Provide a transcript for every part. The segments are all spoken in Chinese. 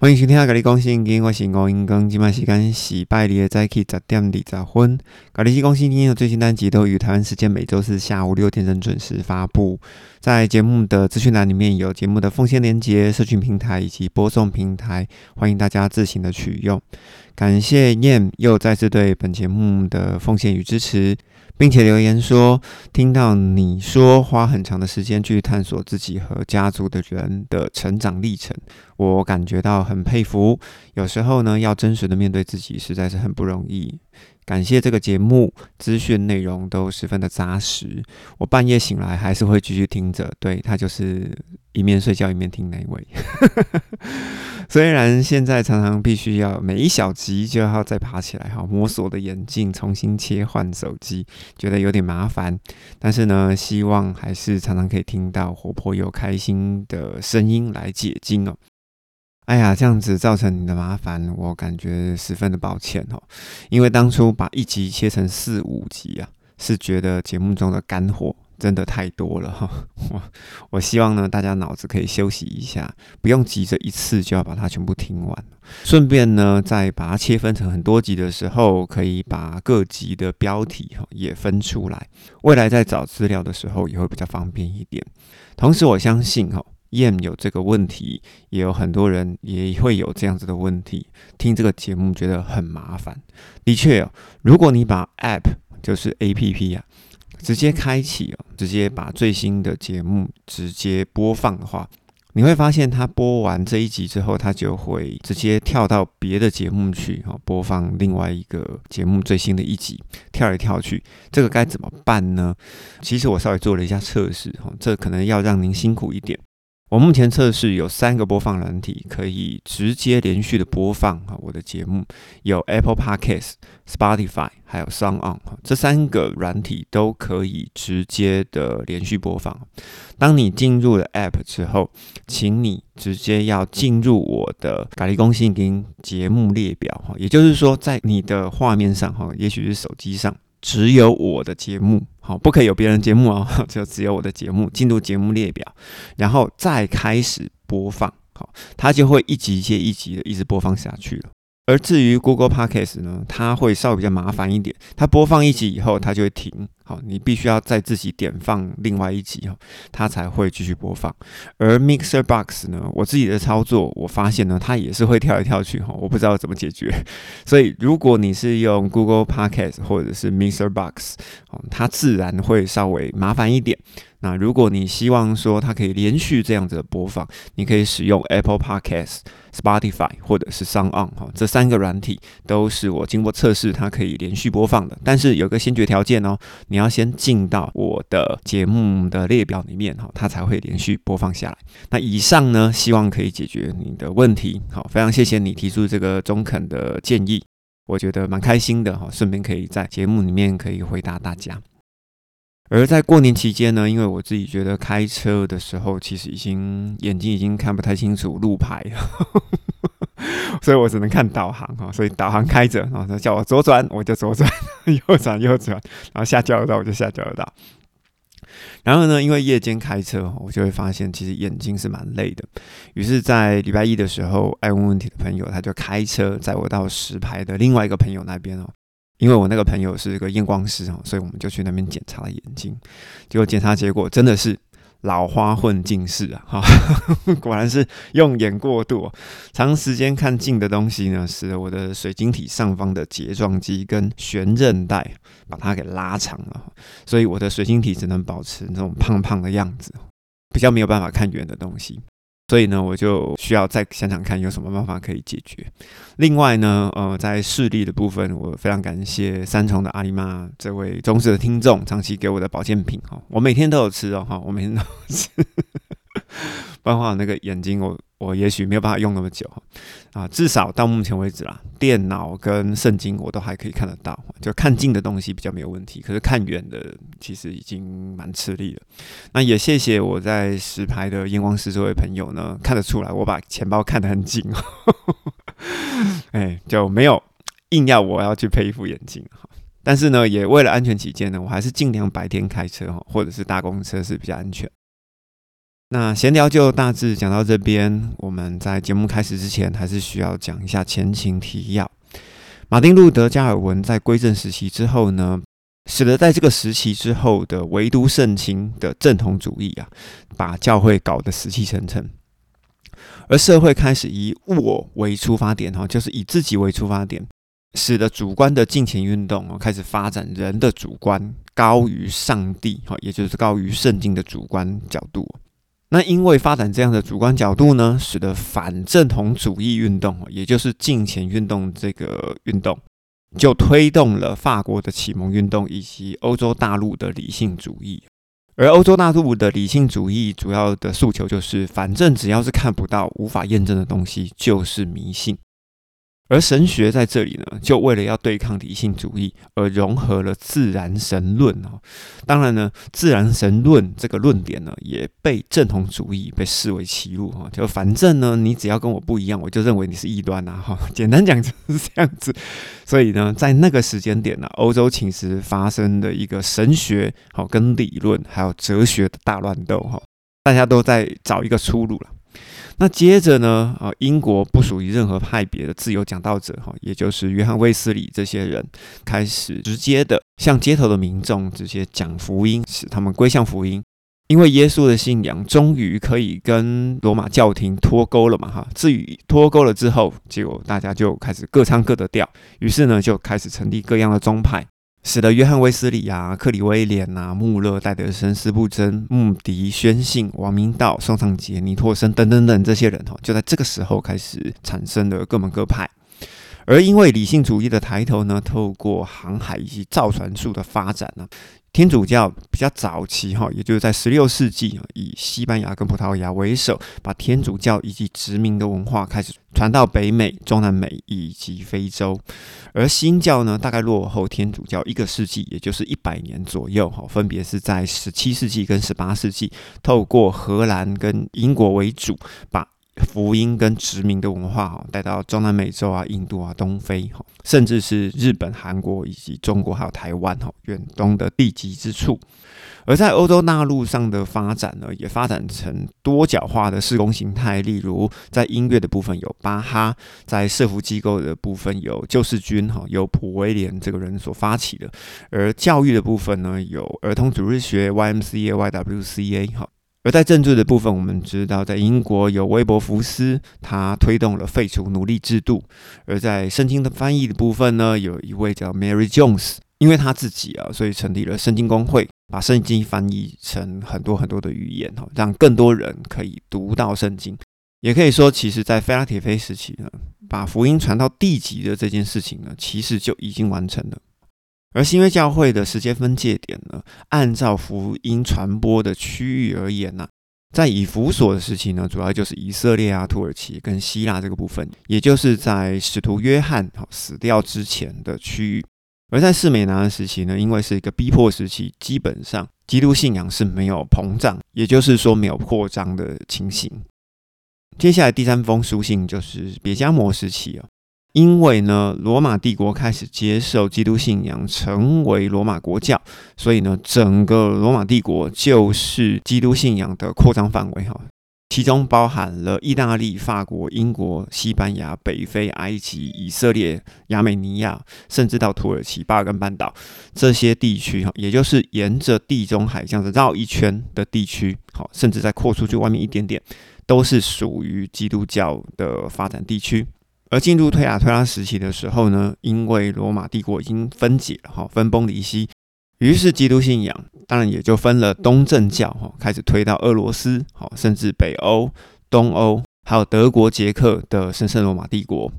欢迎收听《甲你讲圣经》，我是吴英庚。今麦时间是拜日的早起十点二十分。甲你讲圣经的最新单集都于台湾时间每周四下午六点整准时发布。在节目的资讯栏里面有节目的奉献链接、社群平台以及播送平台，欢迎大家自行的取用。感谢燕又再次对本节目的奉献与支持。并且留言说，听到你说花很长的时间去探索自己和家族的人的成长历程，我感觉到很佩服。有时候呢，要真实的面对自己，实在是很不容易。感谢这个节目，资讯内容都十分的扎实。我半夜醒来还是会继续听着，对他就是一面睡觉一面听那位。虽然现在常常必须要每一小集就要再爬起来哈，摸索的眼镜重新切换手机，觉得有点麻烦。但是呢，希望还是常常可以听到活泼又开心的声音来解禁哦。哎呀，这样子造成你的麻烦，我感觉十分的抱歉哦。因为当初把一集切成四五集啊，是觉得节目中的干货真的太多了哈。我我希望呢，大家脑子可以休息一下，不用急着一次就要把它全部听完。顺便呢，在把它切分成很多集的时候，可以把各集的标题哈也分出来，未来在找资料的时候也会比较方便一点。同时，我相信哈。验有这个问题，也有很多人也会有这样子的问题。听这个节目觉得很麻烦。的确哦，如果你把 App 就是 A P P 啊，直接开启哦，直接把最新的节目直接播放的话，你会发现它播完这一集之后，它就会直接跳到别的节目去哦，播放另外一个节目最新的一集，跳来跳去，这个该怎么办呢？其实我稍微做了一下测试哦，这可能要让您辛苦一点。我目前测试有三个播放软体，可以直接连续的播放哈我的节目，有 Apple Podcast、Spotify 还有 Sound On 哈，这三个软体都可以直接的连续播放。当你进入了 App 之后，请你直接要进入我的咖喱公信跟节目列表哈，也就是说在你的画面上哈，也许是手机上。只有我的节目，好，不可以有别人节目哦，就只有我的节目进入节目列表，然后再开始播放，好，它就会一集接一集的一直播放下去了。而至于 Google Podcast 呢，它会稍微比较麻烦一点，它播放一集以后，它就会停。好，你必须要再自己点放另外一集哈，它才会继续播放。而 Mixer Box 呢，我自己的操作，我发现呢，它也是会跳来跳去哈，我不知道怎么解决。所以如果你是用 Google Podcast 或者是 Mixer Box，哦，它自然会稍微麻烦一点。那如果你希望说它可以连续这样子的播放，你可以使用 Apple Podcast、Spotify 或者是 Sound On 哈，这三个软体都是我经过测试，它可以连续播放的。但是有个先决条件哦，你要先进到我的节目的列表里面哈，它才会连续播放下来。那以上呢，希望可以解决你的问题。好，非常谢谢你提出这个中肯的建议，我觉得蛮开心的哈，顺便可以在节目里面可以回答大家。而在过年期间呢，因为我自己觉得开车的时候，其实已经眼睛已经看不太清楚路牌，所以我只能看导航哈。所以导航开着，然后他叫我左转，我就左转；右转右转，然后下交流道我就下交流道。然后呢，因为夜间开车，我就会发现其实眼睛是蛮累的。于是，在礼拜一的时候，爱问问题的朋友他就开车载我到石牌的另外一个朋友那边哦。因为我那个朋友是一个验光师哦，所以我们就去那边检查了眼睛。结果检查结果真的是老花混近视啊！哈，果然是用眼过度，长时间看近的东西呢，使得我的水晶体上方的睫状肌跟悬韧带把它给拉长了，所以我的水晶体只能保持那种胖胖的样子，比较没有办法看远的东西。所以呢，我就需要再想想看有什么办法可以解决。另外呢，呃，在视力的部分，我非常感谢三重的阿里妈这位忠实的听众，长期给我的保健品哦，我每天都有吃哦哈，我每天都有吃。包括那个眼睛，我我也许没有办法用那么久啊，至少到目前为止啦，电脑跟圣经我都还可以看得到，就看近的东西比较没有问题，可是看远的其实已经蛮吃力了。那也谢谢我在实牌的验光师这位朋友呢，看得出来我把钱包看得很紧，哎，就没有硬要我要去配一副眼镜哈。但是呢，也为了安全起见呢，我还是尽量白天开车哈，或者是搭公车是比较安全。那闲聊就大致讲到这边。我们在节目开始之前，还是需要讲一下前情提要。马丁路德加尔文在归正时期之后呢，使得在这个时期之后的唯独圣经的正统主义啊，把教会搞得死气沉沉，而社会开始以我为出发点哈，就是以自己为出发点，使得主观的金钱运动哦开始发展人的主观高于上帝哈，也就是高于圣经的主观角度。那因为发展这样的主观角度呢，使得反正统主义运动，也就是金钱运动这个运动，就推动了法国的启蒙运动以及欧洲大陆的理性主义。而欧洲大陆的理性主义主要的诉求就是，反正只要是看不到、无法验证的东西，就是迷信。而神学在这里呢，就为了要对抗理性主义，而融合了自然神论哦。当然呢，自然神论这个论点呢，也被正统主义被视为歧路哈。就反正呢，你只要跟我不一样，我就认为你是异端呐哈。简单讲就是这样子。所以呢，在那个时间点呢，欧洲其实发生的一个神学好跟理论还有哲学的大乱斗哈，大家都在找一个出路了。那接着呢？啊，英国不属于任何派别的自由讲道者，哈，也就是约翰卫斯理这些人，开始直接的向街头的民众直接讲福音，使他们归向福音。因为耶稣的信仰终于可以跟罗马教廷脱钩了嘛，哈。至于脱钩了之后，结果大家就开始各唱各的调，于是呢，就开始成立各样的宗派。使得约翰威斯理啊、克里威廉啊、穆勒、戴德森、斯布珍、穆迪、宣信、王明道、宋尚杰、尼托森等等等这些人哈，就在这个时候开始产生了各门各派。而因为理性主义的抬头呢，透过航海以及造船术的发展呢。天主教比较早期哈，也就是在十六世纪，以西班牙跟葡萄牙为首，把天主教以及殖民的文化开始传到北美、中南美以及非洲。而新教呢，大概落后天主教一个世纪，也就是一百年左右哈，分别是在十七世纪跟十八世纪，透过荷兰跟英国为主，把。福音跟殖民的文化哈带到中南美洲啊、印度啊、东非哈，甚至是日本、韩国以及中国还有台湾哈，远东的地极之处。而在欧洲大陆上的发展呢，也发展成多角化的施工形态。例如，在音乐的部分有巴哈，在社福机构的部分有救世军哈，由普威廉这个人所发起的。而教育的部分呢，有儿童主日学 YMCA、YWCA 哈。而在政治的部分，我们知道，在英国有威伯福斯，他推动了废除奴隶制度；而在圣经的翻译的部分呢，有一位叫 Mary Jones，因为他自己啊，所以成立了圣经公会，把圣经翻译成很多很多的语言哈，让更多人可以读到圣经。也可以说，其实，在菲拉铁菲时期呢，把福音传到地极的这件事情呢，其实就已经完成了。而新约教会的时间分界点呢，按照福音传播的区域而言呢，在以弗所的时期呢，主要就是以色列啊、土耳其跟希腊这个部分，也就是在使徒约翰死掉之前的区域；而在士美拿的时期呢，因为是一个逼迫时期，基本上基督信仰是没有膨胀，也就是说没有扩张的情形。接下来第三封书信就是别加摩时期啊。因为呢，罗马帝国开始接受基督信仰，成为罗马国教，所以呢，整个罗马帝国就是基督信仰的扩张范围哈，其中包含了意大利、法国、英国、西班牙、北非、埃及、以色列、亚美尼亚，甚至到土耳其、巴尔干半岛这些地区哈，也就是沿着地中海这样子绕一圈的地区，好，甚至再扩出去外面一点点，都是属于基督教的发展地区。而进入推亚推拉时期的时候呢，因为罗马帝国已经分解了哈，分崩离析，于是基督信仰当然也就分了东正教哈，开始推到俄罗斯好，甚至北欧、东欧，还有德国、捷克的神圣罗马帝国。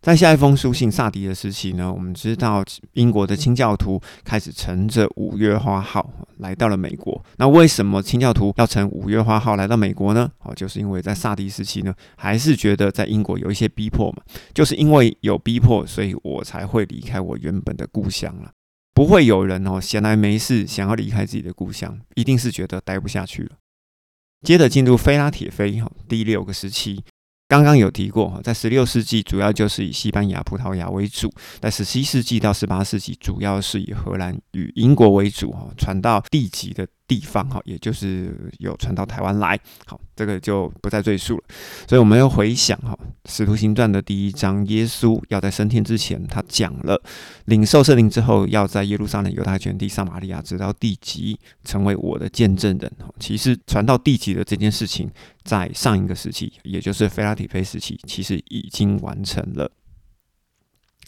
在下一封书信萨迪的时期呢，我们知道英国的清教徒开始乘着五月花号来到了美国。那为什么清教徒要乘五月花号来到美国呢？哦，就是因为在萨迪时期呢，还是觉得在英国有一些逼迫嘛。就是因为有逼迫，所以我才会离开我原本的故乡了。不会有人哦闲来没事想要离开自己的故乡，一定是觉得待不下去了。接着进入菲拉铁菲哈第六个时期。刚刚有提过哈，在十六世纪主要就是以西班牙、葡萄牙为主；在十七世纪到十八世纪，主要是以荷兰与英国为主，哈，传到地级的地方哈，也就是有传到台湾来。好，这个就不再赘述了。所以我们要回想哈，《使徒行传》的第一章，耶稣要在升天之前，他讲了领受圣灵之后，要在耶路撒冷、犹太全地、撒玛利亚，直到地极，成为我的见证人。其实传到地极的这件事情，在上一个时期，也就是菲拉提菲时期，其实已经完成了。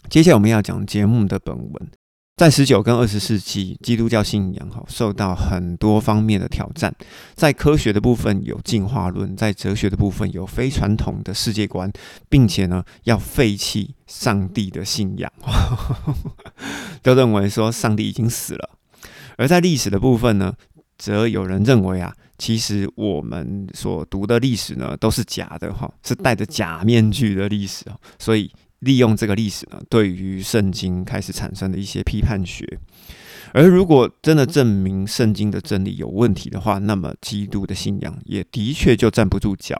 接下来我们要讲节目的本文。在十九跟二十世纪，基督教信仰哈受到很多方面的挑战。在科学的部分有进化论，在哲学的部分有非传统的世界观，并且呢要废弃上帝的信仰，都认为说上帝已经死了。而在历史的部分呢，则有人认为啊，其实我们所读的历史呢都是假的哈，是戴着假面具的历史所以。利用这个历史呢，对于圣经开始产生的一些批判学。而如果真的证明圣经的真理有问题的话，那么基督的信仰也的确就站不住脚。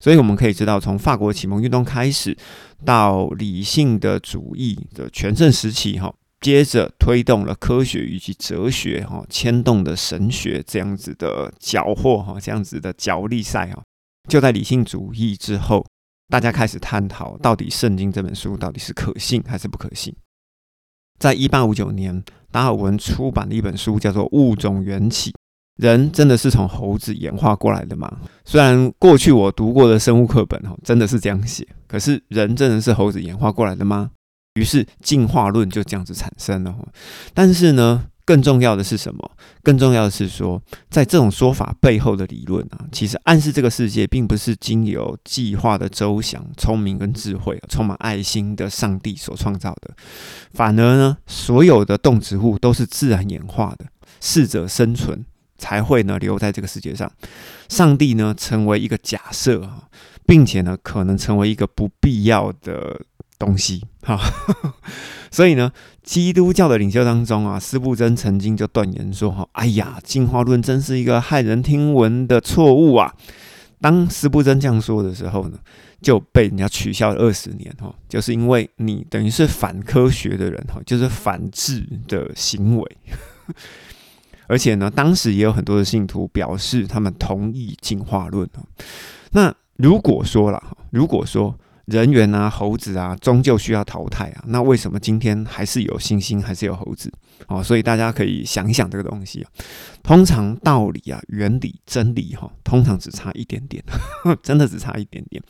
所以我们可以知道，从法国启蒙运动开始，到理性的主义的全盛时期，哈，接着推动了科学以及哲学，哈，牵动的神学这样子的缴获，哈，这样子的角力赛，哈，就在理性主义之后。大家开始探讨，到底《圣经》这本书到底是可信还是不可信？在一八五九年，达尔文出版了一本书叫做《物种缘起》，人真的是从猴子演化过来的吗？虽然过去我读过的生物课本哦，真的是这样写，可是人真的是猴子演化过来的吗？于是进化论就这样子产生了。但是呢？更重要的是什么？更重要的是说，在这种说法背后的理论啊，其实暗示这个世界并不是经由计划的周详、聪明跟智慧、充满爱心的上帝所创造的，反而呢，所有的动植物都是自然演化的，适者生存才会呢留在这个世界上。上帝呢，成为一个假设啊，并且呢，可能成为一个不必要的。东西哈，所以呢，基督教的领袖当中啊，斯布真曾经就断言说：“哈，哎呀，进化论真是一个骇人听闻的错误啊！”当斯布真这样说的时候呢，就被人家取笑了二十年哈，就是因为你等于是反科学的人哈，就是反智的行为。而且呢，当时也有很多的信徒表示他们同意进化论那如果说了，如果说。人猿啊，猴子啊，终究需要淘汰啊。那为什么今天还是有猩猩，还是有猴子？哦，所以大家可以想一想这个东西啊。通常道理啊、原理、真理哈，通常只差一点点，真的只差一点点。